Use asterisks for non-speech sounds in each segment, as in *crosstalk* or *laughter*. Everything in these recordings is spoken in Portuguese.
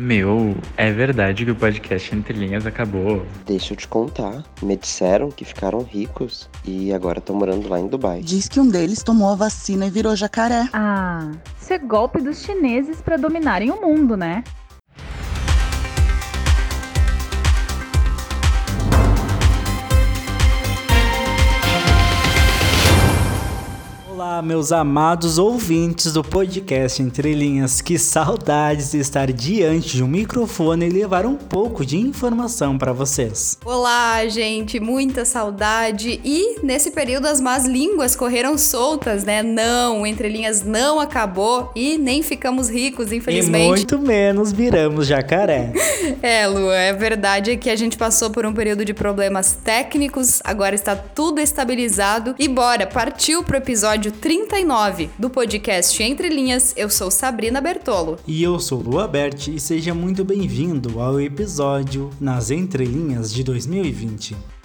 Meu, é verdade que o podcast Entre Linhas acabou. Deixa eu te contar. Me disseram que ficaram ricos e agora estão morando lá em Dubai. Diz que um deles tomou a vacina e virou jacaré. Ah, isso é golpe dos chineses para dominarem o mundo, né? Olá, meus amados ouvintes do podcast Entre Linhas. Que saudades de estar diante de um microfone e levar um pouco de informação para vocês. Olá, gente, muita saudade. E nesse período as más línguas correram soltas, né? Não, Entre Linhas não acabou e nem ficamos ricos, infelizmente. E muito menos viramos jacaré. *laughs* é, Lu, é verdade que a gente passou por um período de problemas técnicos, agora está tudo estabilizado e bora, partiu pro episódio episódio 39 do podcast Entre Linhas. Eu sou Sabrina Bertolo. E eu sou Lua Berti e seja muito bem-vindo ao episódio Nas Entrelinhas de 2020.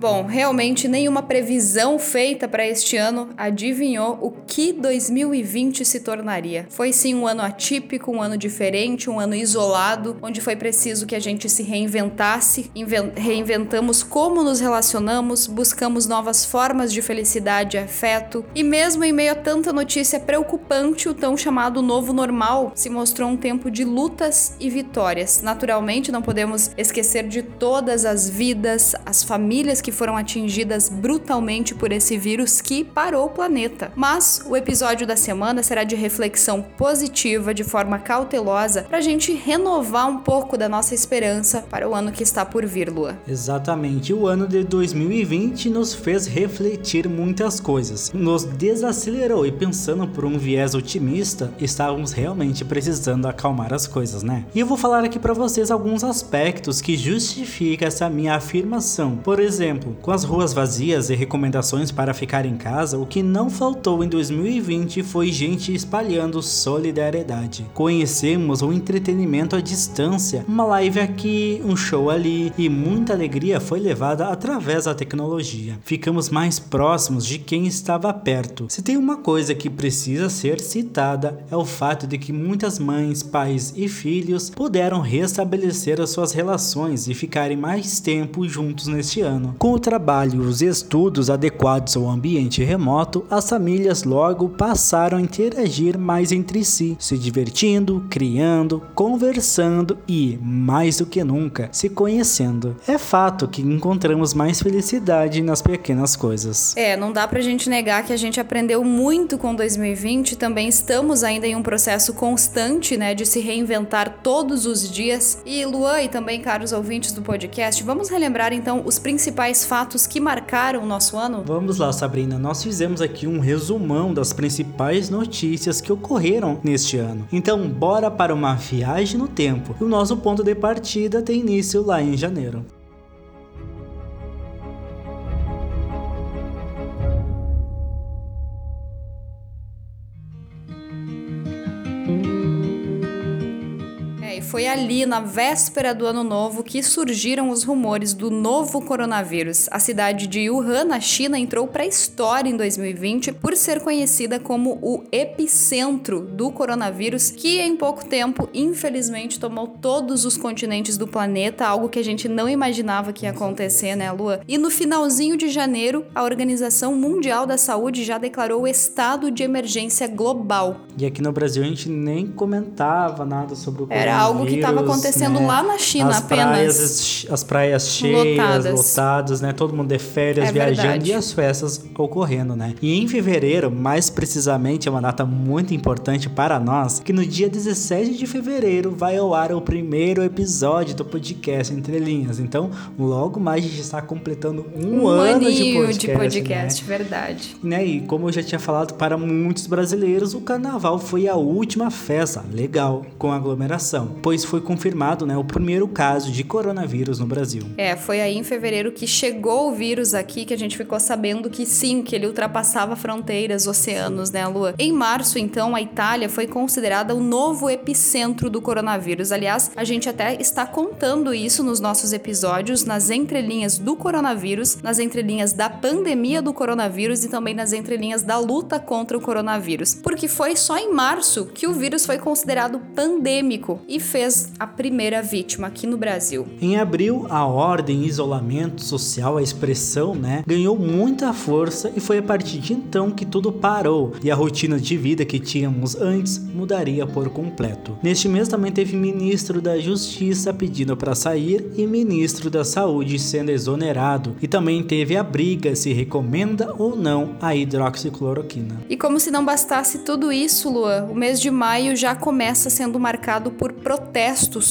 Bom, realmente nenhuma previsão feita para este ano adivinhou o que 2020 se tornaria. Foi sim um ano atípico, um ano diferente, um ano isolado, onde foi preciso que a gente se reinventasse, reinventamos como nos relacionamos, buscamos novas formas de felicidade e afeto, e mesmo em meio a tanta notícia preocupante, o tão chamado novo normal se mostrou um tempo de lutas e vitórias. Naturalmente, não podemos esquecer de todas as vidas, as famílias que que foram atingidas brutalmente por esse vírus que parou o planeta. Mas o episódio da semana será de reflexão positiva, de forma cautelosa, para a gente renovar um pouco da nossa esperança para o ano que está por vir, Lua. Exatamente. O ano de 2020 nos fez refletir muitas coisas, nos desacelerou e pensando por um viés otimista, estávamos realmente precisando acalmar as coisas, né? E eu vou falar aqui para vocês alguns aspectos que justificam essa minha afirmação. Por exemplo, exemplo, com as ruas vazias e recomendações para ficar em casa, o que não faltou em 2020 foi gente espalhando solidariedade. Conhecemos o entretenimento à distância, uma live aqui, um show ali, e muita alegria foi levada através da tecnologia. Ficamos mais próximos de quem estava perto. Se tem uma coisa que precisa ser citada, é o fato de que muitas mães, pais e filhos puderam restabelecer as suas relações e ficarem mais tempo juntos neste ano. Com com o trabalho e os estudos adequados ao ambiente remoto, as famílias logo passaram a interagir mais entre si, se divertindo, criando, conversando e, mais do que nunca, se conhecendo. É fato que encontramos mais felicidade nas pequenas coisas. É, não dá pra gente negar que a gente aprendeu muito com 2020, também estamos ainda em um processo constante, né, de se reinventar todos os dias. E Luan e também caros ouvintes do podcast, vamos relembrar então os principais principais fatos que marcaram o nosso ano? Vamos lá, Sabrina. Nós fizemos aqui um resumão das principais notícias que ocorreram neste ano. Então, bora para uma viagem no tempo. O nosso ponto de partida tem início lá em janeiro. Foi ali na véspera do ano novo que surgiram os rumores do novo coronavírus. A cidade de Wuhan, na China, entrou para a história em 2020 por ser conhecida como o epicentro do coronavírus, que em pouco tempo, infelizmente, tomou todos os continentes do planeta, algo que a gente não imaginava que ia acontecer, né, Lua? E no finalzinho de janeiro, a Organização Mundial da Saúde já declarou o estado de emergência global. E aqui no Brasil a gente nem comentava nada sobre o Era algo algo que estava acontecendo né? lá na China as apenas. Praias, as praias cheias, lotadas, lotadas né? Todo mundo de férias, é viajando verdade. e as festas ocorrendo, né? E em fevereiro, mais precisamente, é uma data muito importante para nós, que no dia 17 de fevereiro vai ao ar o primeiro episódio do podcast Entre Linhas. Então, logo mais a gente está completando um, um ano de podcast. de podcast, né? verdade. Né? E como eu já tinha falado, para muitos brasileiros, o carnaval foi a última festa legal com aglomeração foi confirmado né, o primeiro caso de coronavírus no Brasil. É, foi aí em fevereiro que chegou o vírus aqui, que a gente ficou sabendo que sim, que ele ultrapassava fronteiras, oceanos, né, Lua? Em março, então, a Itália foi considerada o novo epicentro do coronavírus. Aliás, a gente até está contando isso nos nossos episódios, nas entrelinhas do coronavírus, nas entrelinhas da pandemia do coronavírus e também nas entrelinhas da luta contra o coronavírus. Porque foi só em março que o vírus foi considerado pandêmico e fez a primeira vítima aqui no Brasil. Em abril, a ordem isolamento social, a expressão, né, ganhou muita força e foi a partir de então que tudo parou e a rotina de vida que tínhamos antes mudaria por completo. Neste mês também teve ministro da Justiça pedindo para sair e ministro da Saúde sendo exonerado e também teve a briga se recomenda ou não a hidroxicloroquina. E como se não bastasse tudo isso, Lua, o mês de maio já começa sendo marcado por protestos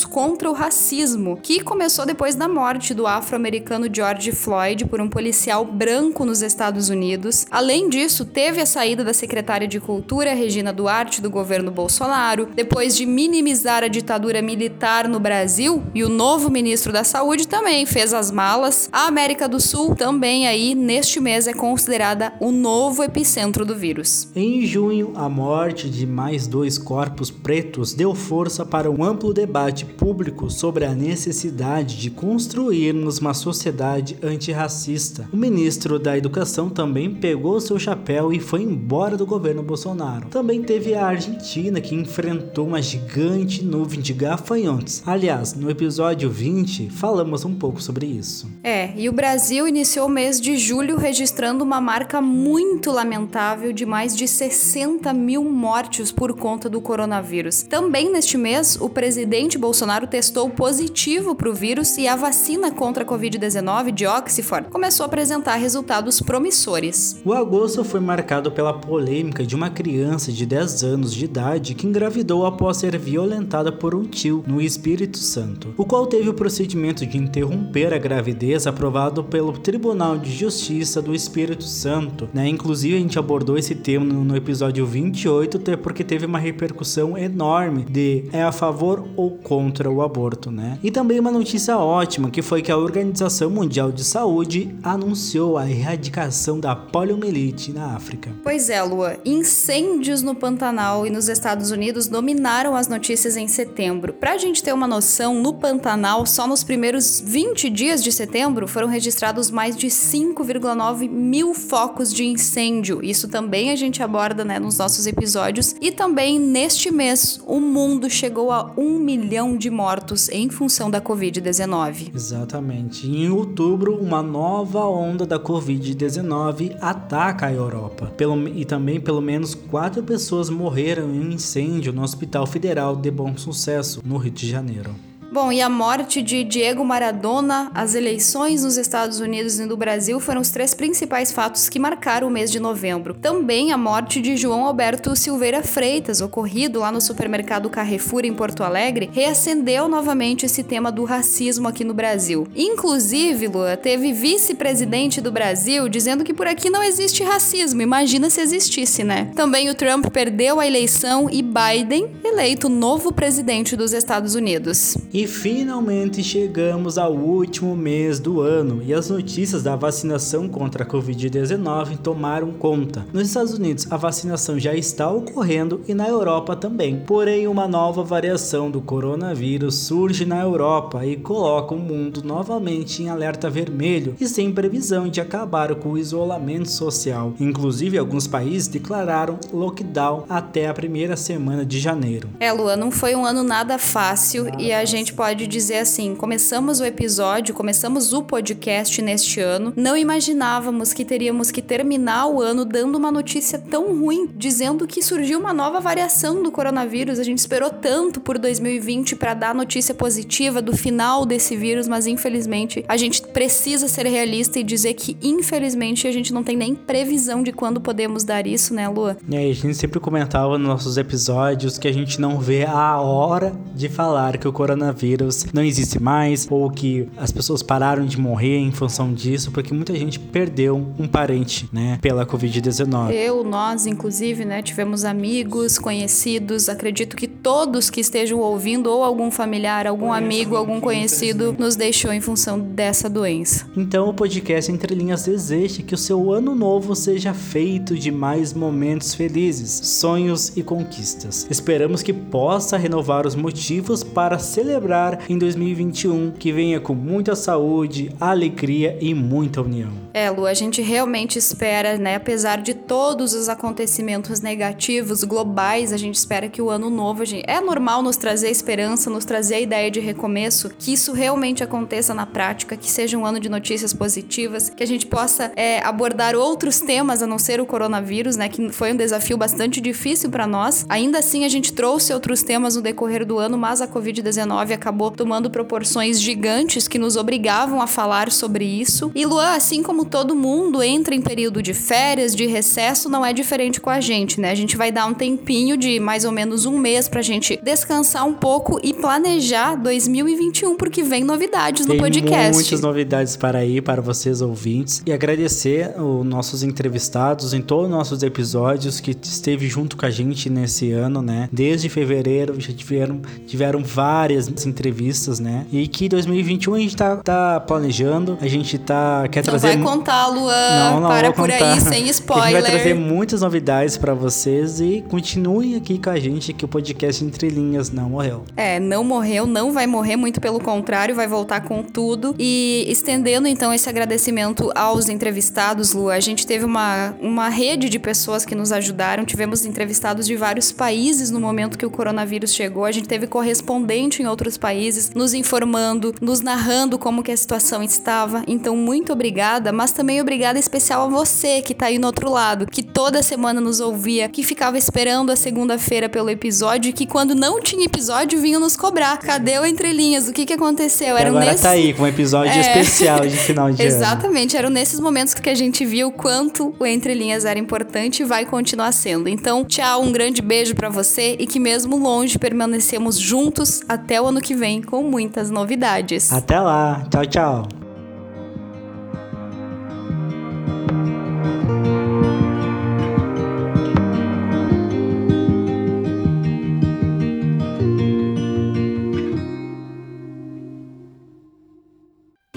contra o racismo, que começou depois da morte do afro-americano George Floyd por um policial branco nos Estados Unidos. Além disso, teve a saída da secretária de Cultura, Regina Duarte, do governo Bolsonaro, depois de minimizar a ditadura militar no Brasil, e o novo ministro da Saúde também fez as malas. A América do Sul também aí neste mês é considerada o novo epicentro do vírus. Em junho, a morte de mais dois corpos pretos deu força para um amplo debate público sobre a necessidade de construirmos uma sociedade antirracista. O ministro da Educação também pegou seu chapéu e foi embora do governo Bolsonaro. Também teve a Argentina que enfrentou uma gigante nuvem de gafanhotos. Aliás, no episódio 20 falamos um pouco sobre isso. É, e o Brasil iniciou o mês de julho registrando uma marca muito lamentável de mais de 60 mil mortes por conta do coronavírus. Também neste mês, o presidente Bolsonaro testou positivo para o vírus e a vacina contra a Covid-19 de Oxford começou a apresentar resultados promissores. O agosto foi marcado pela polêmica de uma criança de 10 anos de idade que engravidou após ser violentada por um tio no Espírito Santo, o qual teve o procedimento de interromper a gravidez aprovado pelo Tribunal de Justiça do Espírito Santo. Né? Inclusive, a gente abordou esse tema no episódio 28, até porque teve uma repercussão enorme de é a favor ou contra o aborto, né? E também uma notícia ótima, que foi que a Organização Mundial de Saúde anunciou a erradicação da poliomielite na África. Pois é, Lua. Incêndios no Pantanal e nos Estados Unidos dominaram as notícias em setembro. Pra gente ter uma noção, no Pantanal, só nos primeiros 20 dias de setembro foram registrados mais de 5,9 mil focos de incêndio. Isso também a gente aborda né, nos nossos episódios. E também neste mês, o mundo chegou a um milhão de mortos em função da Covid-19. Exatamente. Em outubro, uma nova onda da Covid-19 ataca a Europa. Pelo, e também, pelo menos, quatro pessoas morreram em um incêndio no Hospital Federal de Bom Sucesso, no Rio de Janeiro. Bom, e a morte de Diego Maradona, as eleições nos Estados Unidos e no Brasil foram os três principais fatos que marcaram o mês de novembro. Também a morte de João Alberto Silveira Freitas, ocorrido lá no supermercado Carrefour em Porto Alegre, reacendeu novamente esse tema do racismo aqui no Brasil. Inclusive, Lua, teve vice-presidente do Brasil dizendo que por aqui não existe racismo. Imagina se existisse, né? Também o Trump perdeu a eleição e Biden eleito novo presidente dos Estados Unidos. E finalmente chegamos ao último mês do ano e as notícias da vacinação contra a Covid-19 tomaram conta. Nos Estados Unidos, a vacinação já está ocorrendo e na Europa também. Porém, uma nova variação do coronavírus surge na Europa e coloca o mundo novamente em alerta vermelho e sem previsão de acabar com o isolamento social. Inclusive, alguns países declararam lockdown até a primeira semana de janeiro. É, Lua, não foi um ano nada fácil e a gente pode dizer assim: começamos o episódio, começamos o podcast neste ano, não imaginávamos que teríamos que terminar o ano dando uma notícia tão ruim, dizendo que surgiu uma nova variação do coronavírus. A gente esperou tanto por 2020 para dar notícia positiva do final desse vírus, mas infelizmente a gente precisa ser realista e dizer que infelizmente a gente não tem nem previsão de quando podemos dar isso, né, Lua? E aí, a gente sempre comentava nos nossos episódios que a gente não vê a hora de falar que o coronavírus coronavírus não existe mais ou que as pessoas pararam de morrer em função disso, porque muita gente perdeu um parente, né, pela Covid-19. Eu, nós, inclusive, né, tivemos amigos, conhecidos, acredito que todos que estejam ouvindo, ou algum familiar, algum amigo, algum conhecido, nos deixou em função dessa doença. Então o podcast Entre Linhas deseja que o seu ano novo seja feito de mais momentos felizes, sonhos e conquistas. Esperamos que possa renovar os motivos para celebrar em 2021, que venha com muita saúde, alegria e muita união. É, Lu, a gente realmente espera, né, apesar de todos os acontecimentos negativos globais, a gente espera que o ano novo, gente, é normal nos trazer esperança, nos trazer a ideia de recomeço, que isso realmente aconteça na prática, que seja um ano de notícias positivas, que a gente possa é, abordar outros temas a não ser o coronavírus, né, que foi um desafio bastante difícil para nós. Ainda assim, a gente trouxe outros temas no decorrer do ano, mas a Covid-19 acabou tomando proporções gigantes que nos obrigavam a falar sobre isso. E Luan, assim como todo mundo entra em período de férias, de recesso, não é diferente com a gente, né? A gente vai dar um tempinho de mais ou menos um mês pra gente descansar um pouco e planejar 2021, porque vem novidades no Tem podcast. muitas novidades para aí para vocês ouvintes e agradecer os nossos entrevistados em todos os nossos episódios que esteve junto com a gente nesse ano, né? Desde fevereiro já tiveram, tiveram várias entrevistas, né? E que 2021 a gente tá, tá planejando, a gente tá quer Não trazer vai contar, Luan. Não, não Para por contar. aí, sem *laughs* A gente spoiler. vai trazer muitas novidades para vocês e continuem aqui com a gente que o podcast Entre Linhas não morreu. É, não morreu, não vai morrer, muito pelo contrário, vai voltar com tudo. E estendendo então esse agradecimento aos entrevistados, Lu, a gente teve uma, uma rede de pessoas que nos ajudaram, tivemos entrevistados de vários países no momento que o coronavírus chegou, a gente teve correspondente em outros países nos informando, nos narrando como que a situação estava. Então, muito obrigada, mas também obrigada especial a você que tá aí no outro lado, que toda semana nos ouvia, que ficava esperando a segunda-feira pelo episódio e que quando não tinha episódio vinha nos cobrar. Cadê o Entre Linhas? O que que aconteceu? E Eram agora nesses... tá aí com um episódio É. especial de final de *laughs* ano. Exatamente, eram nesses momentos que a gente viu o quanto o Entre Linhas era importante e vai continuar sendo. Então, tchau, um grande beijo pra você e que mesmo longe permanecemos juntos até o ano que vem com muitas novidades. Até lá. Tchau, tchau.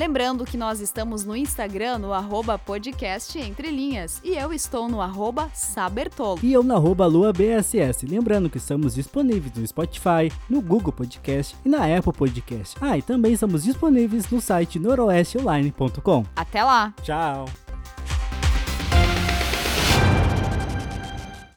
Lembrando que nós estamos no Instagram, no arroba podcast Entre Linhas. E eu estou no arroba Sabertolo. E eu na arroba LuaBSS. Lembrando que estamos disponíveis no Spotify, no Google Podcast e na Apple Podcast. Ah, e também estamos disponíveis no site noroesteonline.com. Até lá! Tchau!